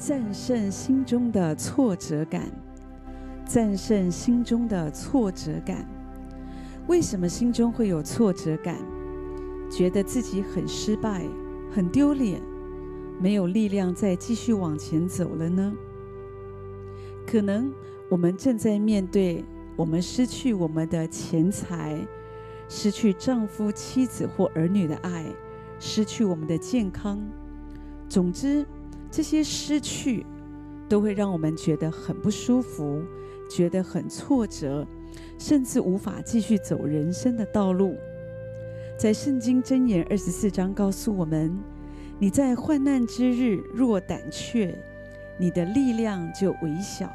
战胜心中的挫折感，战胜心中的挫折感。为什么心中会有挫折感？觉得自己很失败、很丢脸，没有力量再继续往前走了呢？可能我们正在面对我们失去我们的钱财，失去丈夫、妻子或儿女的爱，失去我们的健康。总之，这些失去都会让我们觉得很不舒服，觉得很挫折，甚至无法继续走人生的道路。在圣经箴言二十四章告诉我们：你在患难之日若胆怯，你的力量就微小。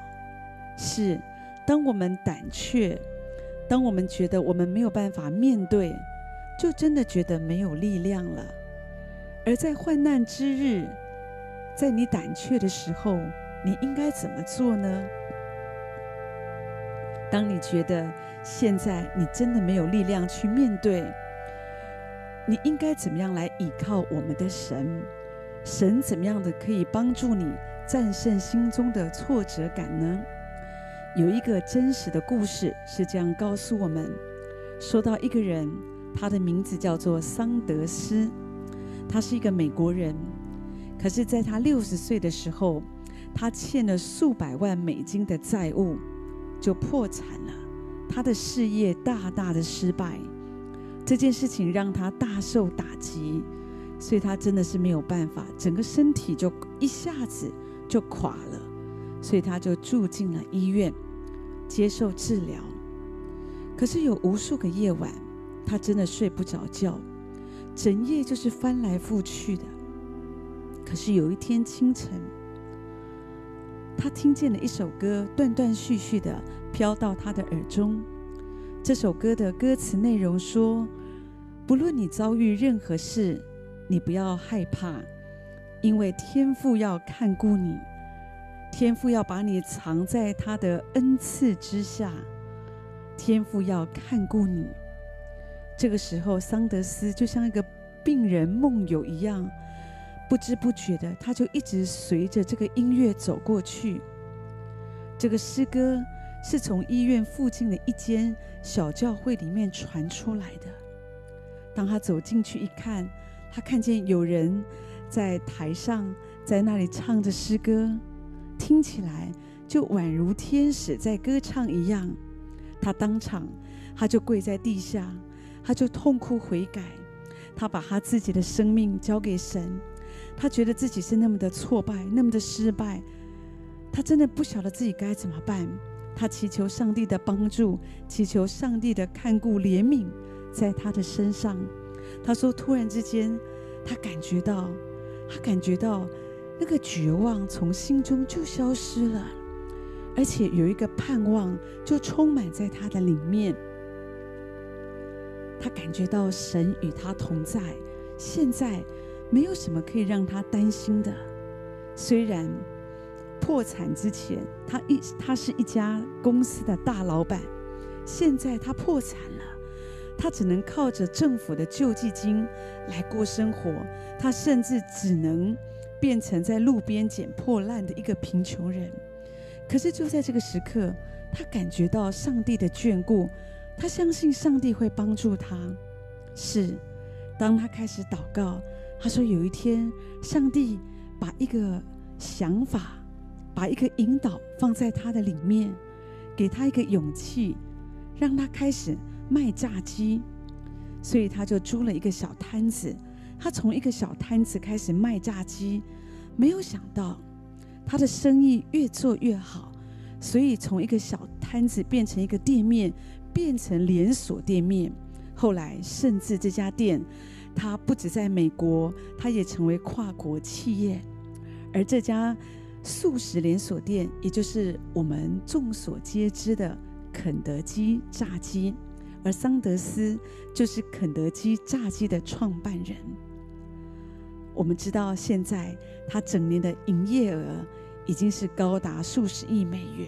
是，当我们胆怯，当我们觉得我们没有办法面对，就真的觉得没有力量了。而在患难之日，在你胆怯的时候，你应该怎么做呢？当你觉得现在你真的没有力量去面对，你应该怎么样来依靠我们的神？神怎么样的可以帮助你战胜心中的挫折感呢？有一个真实的故事是这样告诉我们：说到一个人，他的名字叫做桑德斯。他是一个美国人，可是，在他六十岁的时候，他欠了数百万美金的债务，就破产了。他的事业大大的失败，这件事情让他大受打击，所以他真的是没有办法，整个身体就一下子就垮了，所以他就住进了医院，接受治疗。可是有无数个夜晚，他真的睡不着觉。整夜就是翻来覆去的。可是有一天清晨，他听见了一首歌，断断续续的飘到他的耳中。这首歌的歌词内容说：“不论你遭遇任何事，你不要害怕，因为天父要看顾你，天父要把你藏在他的恩赐之下，天父要看顾你。”这个时候，桑德斯就像一个病人梦游一样，不知不觉的，他就一直随着这个音乐走过去。这个诗歌是从医院附近的一间小教会里面传出来的。当他走进去一看，他看见有人在台上在那里唱着诗歌，听起来就宛如天使在歌唱一样。他当场，他就跪在地下。他就痛哭悔改，他把他自己的生命交给神，他觉得自己是那么的挫败，那么的失败，他真的不晓得自己该怎么办。他祈求上帝的帮助，祈求上帝的看顾怜悯在他的身上。他说：“突然之间，他感觉到，他感觉到那个绝望从心中就消失了，而且有一个盼望就充满在他的里面。”他感觉到神与他同在，现在没有什么可以让他担心的。虽然破产之前，他一他是一家公司的大老板，现在他破产了，他只能靠着政府的救济金来过生活，他甚至只能变成在路边捡破烂的一个贫穷人。可是就在这个时刻，他感觉到上帝的眷顾。他相信上帝会帮助他。是，当他开始祷告，他说有一天，上帝把一个想法，把一个引导放在他的里面，给他一个勇气，让他开始卖炸鸡。所以他就租了一个小摊子，他从一个小摊子开始卖炸鸡，没有想到他的生意越做越好，所以从一个小摊子变成一个店面。变成连锁店面，后来甚至这家店，他不止在美国，他也成为跨国企业。而这家素食连锁店，也就是我们众所皆知的肯德基炸鸡，而桑德斯就是肯德基炸鸡的创办人。我们知道，现在他整年的营业额已经是高达数十亿美元。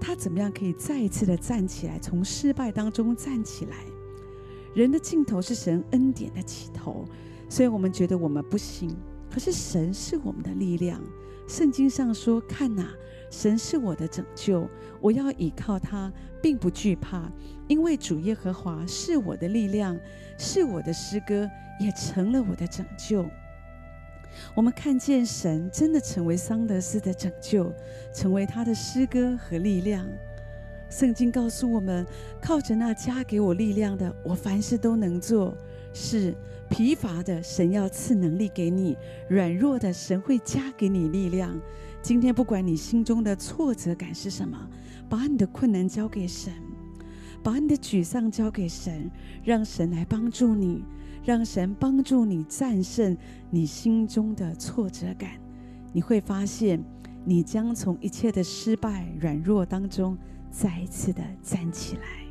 他怎么样可以再一次的站起来，从失败当中站起来？人的尽头是神恩典的起头，所以我们觉得我们不行，可是神是我们的力量。圣经上说：“看哪，神是我的拯救，我要倚靠他，并不惧怕，因为主耶和华是我的力量，是我的诗歌，也成了我的拯救。”我们看见神真的成为桑德斯的拯救，成为他的诗歌和力量。圣经告诉我们，靠着那加给我力量的，我凡事都能做。是疲乏的，神要赐能力给你；软弱的，神会加给你力量。今天，不管你心中的挫折感是什么，把你的困难交给神，把你的沮丧交给神，让神来帮助你，让神帮助你战胜你心中的挫折感。你会发现，你将从一切的失败、软弱当中。再一次的站起来。